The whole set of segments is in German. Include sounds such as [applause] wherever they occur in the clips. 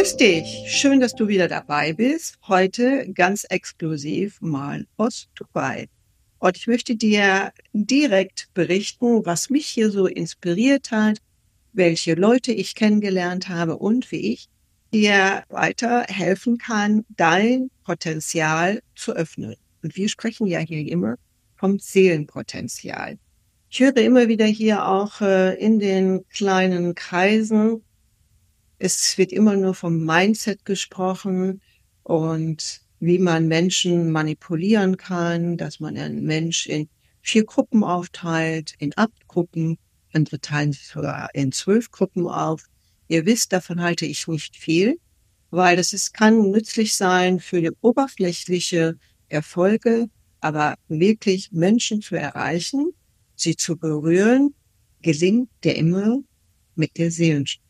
Grüß dich, schön, dass du wieder dabei bist. Heute ganz exklusiv mal aus Dubai. Und ich möchte dir direkt berichten, was mich hier so inspiriert hat, welche Leute ich kennengelernt habe und wie ich dir weiter helfen kann, dein Potenzial zu öffnen. Und wir sprechen ja hier immer vom Seelenpotenzial. Ich höre immer wieder hier auch äh, in den kleinen Kreisen, es wird immer nur vom Mindset gesprochen und wie man Menschen manipulieren kann, dass man einen Mensch in vier Gruppen aufteilt, in acht Gruppen, andere teilen sich sogar in zwölf Gruppen auf. Ihr wisst, davon halte ich nicht viel, weil das ist, kann nützlich sein für die oberflächliche Erfolge, aber wirklich Menschen zu erreichen, sie zu berühren, gelingt dir immer mit der Seelensprache.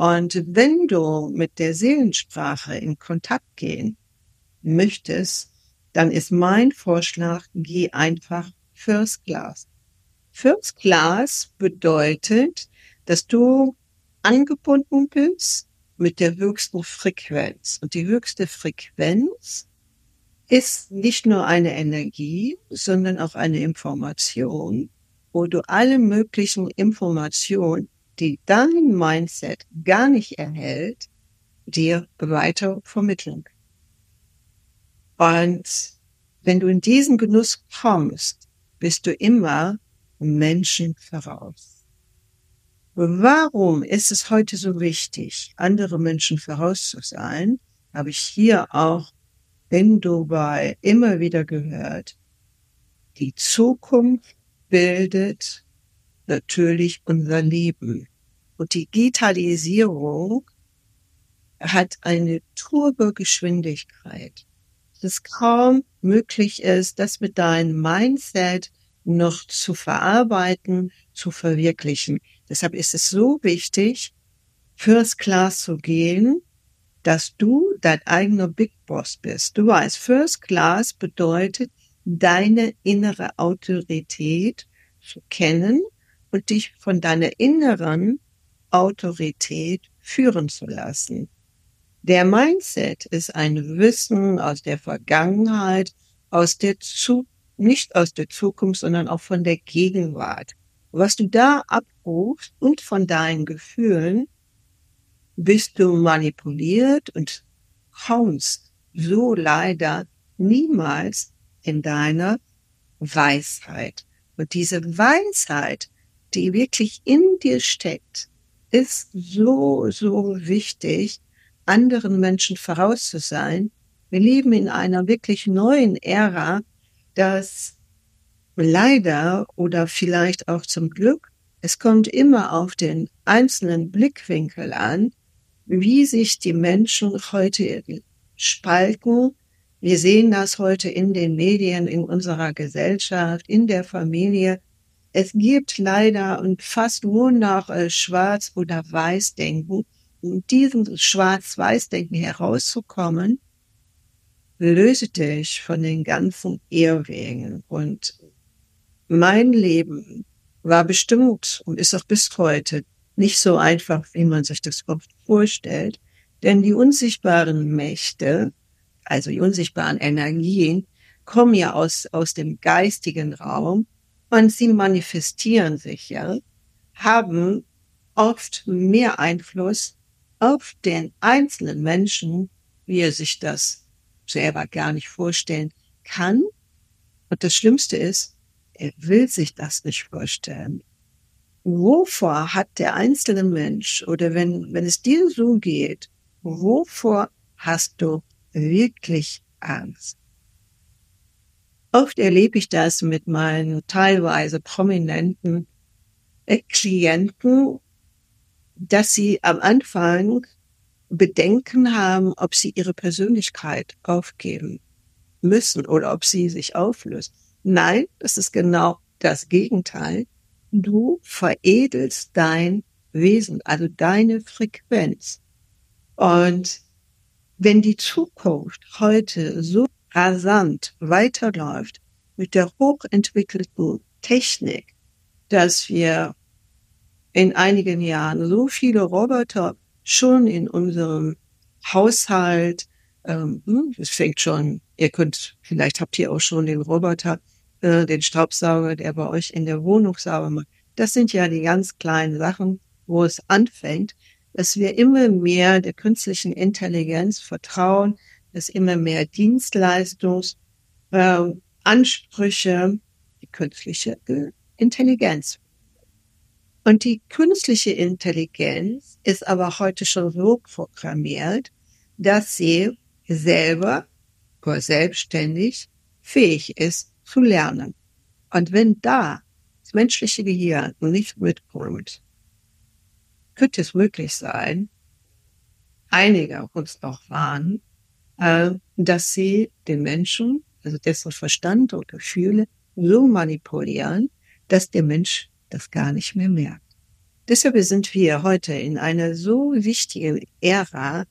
Und wenn du mit der Seelensprache in Kontakt gehen möchtest, dann ist mein Vorschlag, geh einfach First Class. First Class bedeutet, dass du angebunden bist mit der höchsten Frequenz. Und die höchste Frequenz ist nicht nur eine Energie, sondern auch eine Information, wo du alle möglichen Informationen die dein Mindset gar nicht erhält, dir weiter vermitteln. Und wenn du in diesen Genuss kommst, bist du immer Menschen voraus. Warum ist es heute so wichtig, andere Menschen voraus zu sein? Habe ich hier auch in Dubai immer wieder gehört. Die Zukunft bildet natürlich unser Leben. Und die Digitalisierung hat eine Turbogeschwindigkeit, dass kaum möglich ist, das mit deinem Mindset noch zu verarbeiten, zu verwirklichen. Deshalb ist es so wichtig, First Class zu gehen, dass du dein eigener Big Boss bist. Du weißt, First Class bedeutet, deine innere Autorität zu kennen und dich von deiner inneren Autorität führen zu lassen. Der Mindset ist ein Wissen aus der Vergangenheit, aus der Zu nicht aus der Zukunft, sondern auch von der Gegenwart. Was du da abrufst und von deinen Gefühlen, bist du manipuliert und kommst so leider niemals in deiner Weisheit. Und diese Weisheit, die wirklich in dir steckt, ist so, so wichtig, anderen Menschen voraus zu sein. Wir leben in einer wirklich neuen Ära, dass leider oder vielleicht auch zum Glück, es kommt immer auf den einzelnen Blickwinkel an, wie sich die Menschen heute spalten. Wir sehen das heute in den Medien, in unserer Gesellschaft, in der Familie, es gibt leider und fast nur noch äh, Schwarz- oder Weiß-Denken. Um diesem Schwarz-Weiß-Denken herauszukommen, löse dich von den ganzen Irrwegen. Und mein Leben war bestimmt und ist auch bis heute nicht so einfach, wie man sich das oft vorstellt. Denn die unsichtbaren Mächte, also die unsichtbaren Energien, kommen ja aus, aus dem geistigen Raum und sie manifestieren sich ja, haben oft mehr Einfluss auf den einzelnen Menschen, wie er sich das selber gar nicht vorstellen kann. Und das Schlimmste ist, er will sich das nicht vorstellen. Wovor hat der einzelne Mensch oder wenn, wenn es dir so geht, wovor hast du wirklich Angst? Oft erlebe ich das mit meinen teilweise prominenten Klienten, dass sie am Anfang Bedenken haben, ob sie ihre Persönlichkeit aufgeben müssen oder ob sie sich auflöst. Nein, das ist genau das Gegenteil. Du veredelst dein Wesen, also deine Frequenz. Und wenn die Zukunft heute so rasant weiterläuft mit der hochentwickelten Technik, dass wir in einigen Jahren so viele Roboter schon in unserem Haushalt. Ähm, hm, es fängt schon, ihr könnt, vielleicht habt ihr auch schon den Roboter, äh, den Staubsauger, der bei euch in der Wohnung sauber macht. Das sind ja die ganz kleinen Sachen, wo es anfängt, dass wir immer mehr der künstlichen Intelligenz vertrauen, dass immer mehr Dienstleistungs, äh, Ansprüche, die künstliche Intelligenz. Und die künstliche Intelligenz ist aber heute schon so programmiert, dass sie selber oder selbstständig fähig ist zu lernen. Und wenn da das menschliche Gehirn nicht mitkommt, könnte es möglich sein, einige uns noch waren, äh, dass sie den Menschen, also dessen Verstand und Gefühle, so manipulieren, dass der Mensch das gar nicht mehr merkt. Deshalb sind wir heute in einer so wichtigen Ära,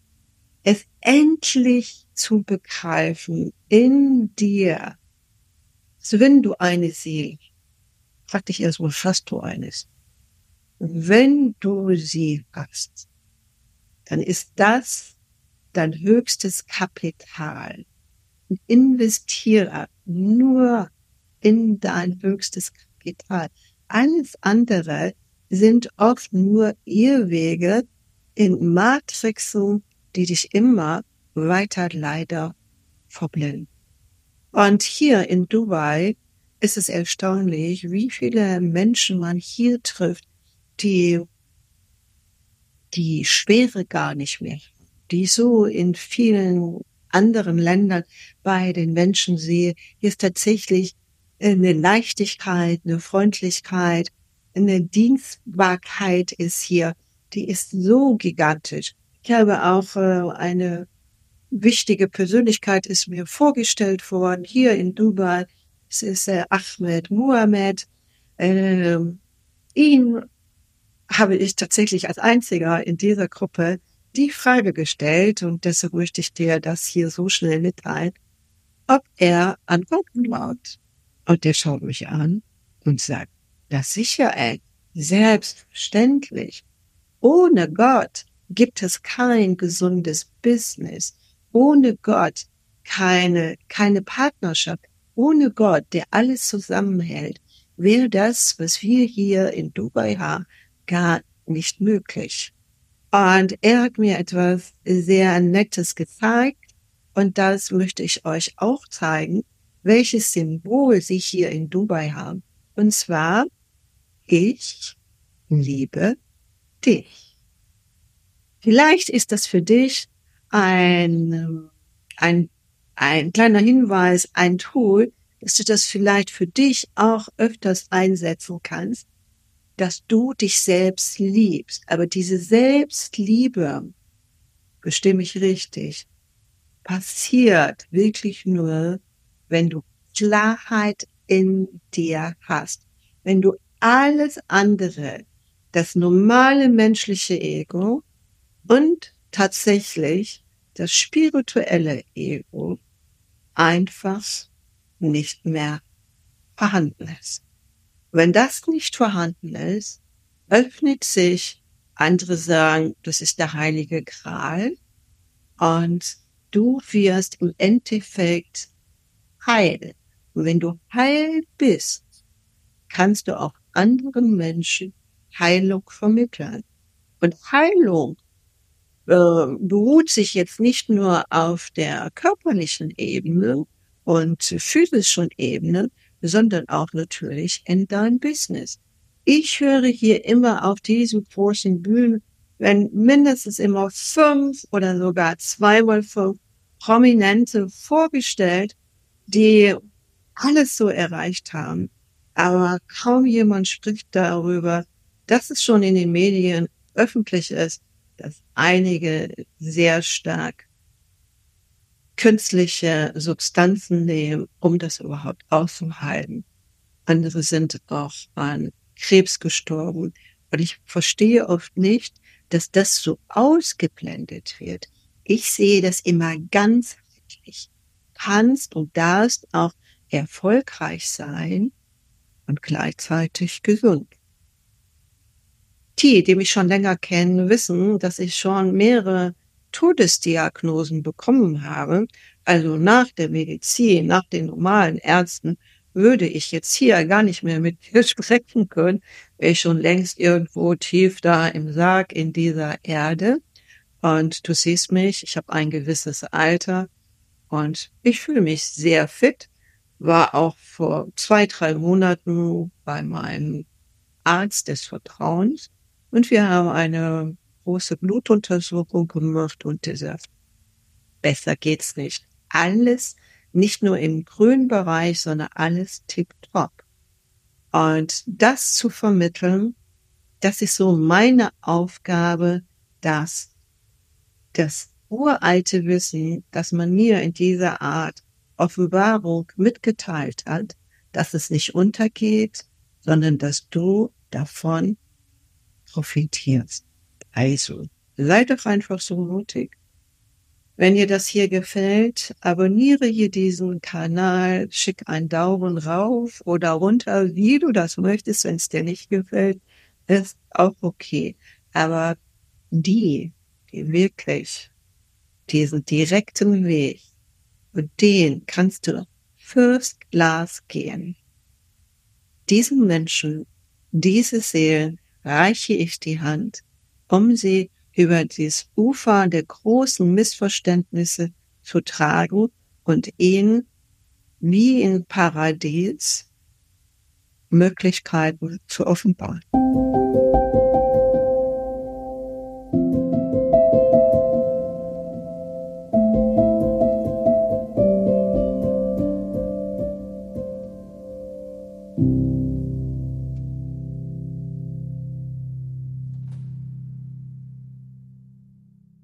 es endlich zu begreifen in dir. So wenn du eine Seele, frag dich erst, wo hast du eines? Wenn du sie hast, dann ist das dein höchstes Kapital. Und investiere nur in dein höchstes Kapital. Alles andere sind oft nur Irrwege in Matrixen, die dich immer weiter leider verblenden. Und hier in Dubai ist es erstaunlich, wie viele Menschen man hier trifft, die die Schwere gar nicht mehr, die so in vielen anderen Ländern bei den Menschen sehe. Ist tatsächlich eine Leichtigkeit, eine Freundlichkeit, eine Dienstbarkeit ist hier, die ist so gigantisch. Ich habe auch äh, eine wichtige Persönlichkeit ist mir vorgestellt worden hier in Dubai. Es ist äh, Ahmed Muhammad. Ähm, ihn habe ich tatsächlich als einziger in dieser Gruppe die Frage gestellt und deshalb möchte ich dir das hier so schnell mitteilen, ob er an Gott glaubt. Und der schaut mich an und sagt, das sicher, ey, selbstverständlich. Ohne Gott gibt es kein gesundes Business. Ohne Gott keine, keine Partnerschaft. Ohne Gott, der alles zusammenhält, wäre das, was wir hier in Dubai haben, gar nicht möglich. Und er hat mir etwas sehr Nettes gezeigt und das möchte ich euch auch zeigen, welches Symbol sie hier in Dubai haben. Und zwar, ich liebe dich. Vielleicht ist das für dich ein, ein, ein kleiner Hinweis, ein Tool, dass du das vielleicht für dich auch öfters einsetzen kannst, dass du dich selbst liebst. Aber diese Selbstliebe, bestimme ich richtig, passiert wirklich nur, wenn du Klarheit in dir hast. Wenn du alles andere, das normale menschliche Ego und tatsächlich das spirituelle Ego einfach nicht mehr vorhanden ist. Wenn das nicht vorhanden ist, öffnet sich, andere sagen, das ist der heilige Gral und du wirst im Endeffekt heil. Und wenn du heil bist, kannst du auch anderen Menschen Heilung vermitteln. Und Heilung äh, beruht sich jetzt nicht nur auf der körperlichen Ebene und physischen Ebene, sondern auch natürlich in dein Business. Ich höre hier immer auf diesen großen Bühnen, wenn mindestens immer fünf oder sogar zweimal fünf Prominente vorgestellt, die alles so erreicht haben. Aber kaum jemand spricht darüber, dass es schon in den Medien öffentlich ist, dass einige sehr stark künstliche Substanzen nehmen, um das überhaupt auszuhalten. Andere sind auch an Krebs gestorben. Und ich verstehe oft nicht, dass das so ausgeblendet wird. Ich sehe das immer ganzheitlich. Kannst und darfst auch erfolgreich sein und gleichzeitig gesund. die, die mich schon länger kennen, wissen, dass ich schon mehrere Todesdiagnosen bekommen habe. Also nach der Medizin, nach den normalen Ärzten, würde ich jetzt hier gar nicht mehr mit dir [laughs] sprechen können, wäre ich schon längst irgendwo tief da im Sarg in dieser Erde. Und du siehst mich, ich habe ein gewisses Alter und ich fühle mich sehr fit. War auch vor zwei, drei Monaten bei meinem Arzt des Vertrauens und wir haben eine große Blutuntersuchung gemacht und der sagt, besser geht's nicht. Alles, nicht nur im grünen Bereich, sondern alles tipptopp. Und das zu vermitteln, das ist so meine Aufgabe, dass das uralte Wissen, das man mir in dieser Art Offenbarung mitgeteilt hat, dass es nicht untergeht, sondern dass du davon profitierst. Also, sei doch einfach so mutig. Wenn dir das hier gefällt, abonniere hier diesen Kanal, schick einen Daumen rauf oder runter, wie du das möchtest. Wenn es dir nicht gefällt, ist auch okay. Aber die, die wirklich diesen direkten Weg, und den kannst du First Class gehen. Diesen Menschen, diese Seelen reiche ich die Hand, um sie über das Ufer der großen Missverständnisse zu tragen und ihnen wie in Paradies Möglichkeiten zu offenbaren.